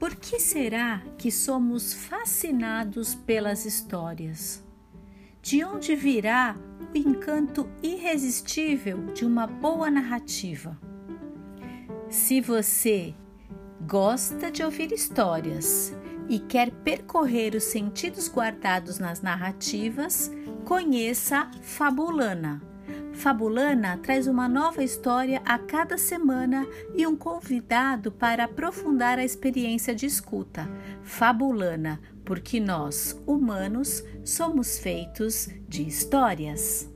Por que será que somos fascinados pelas histórias? De onde virá o encanto irresistível de uma boa narrativa? Se você gosta de ouvir histórias e quer percorrer os sentidos guardados nas narrativas, conheça Fabulana Fabulana traz uma nova história a cada semana e um convidado para aprofundar a experiência de escuta. Fabulana, porque nós, humanos, somos feitos de histórias.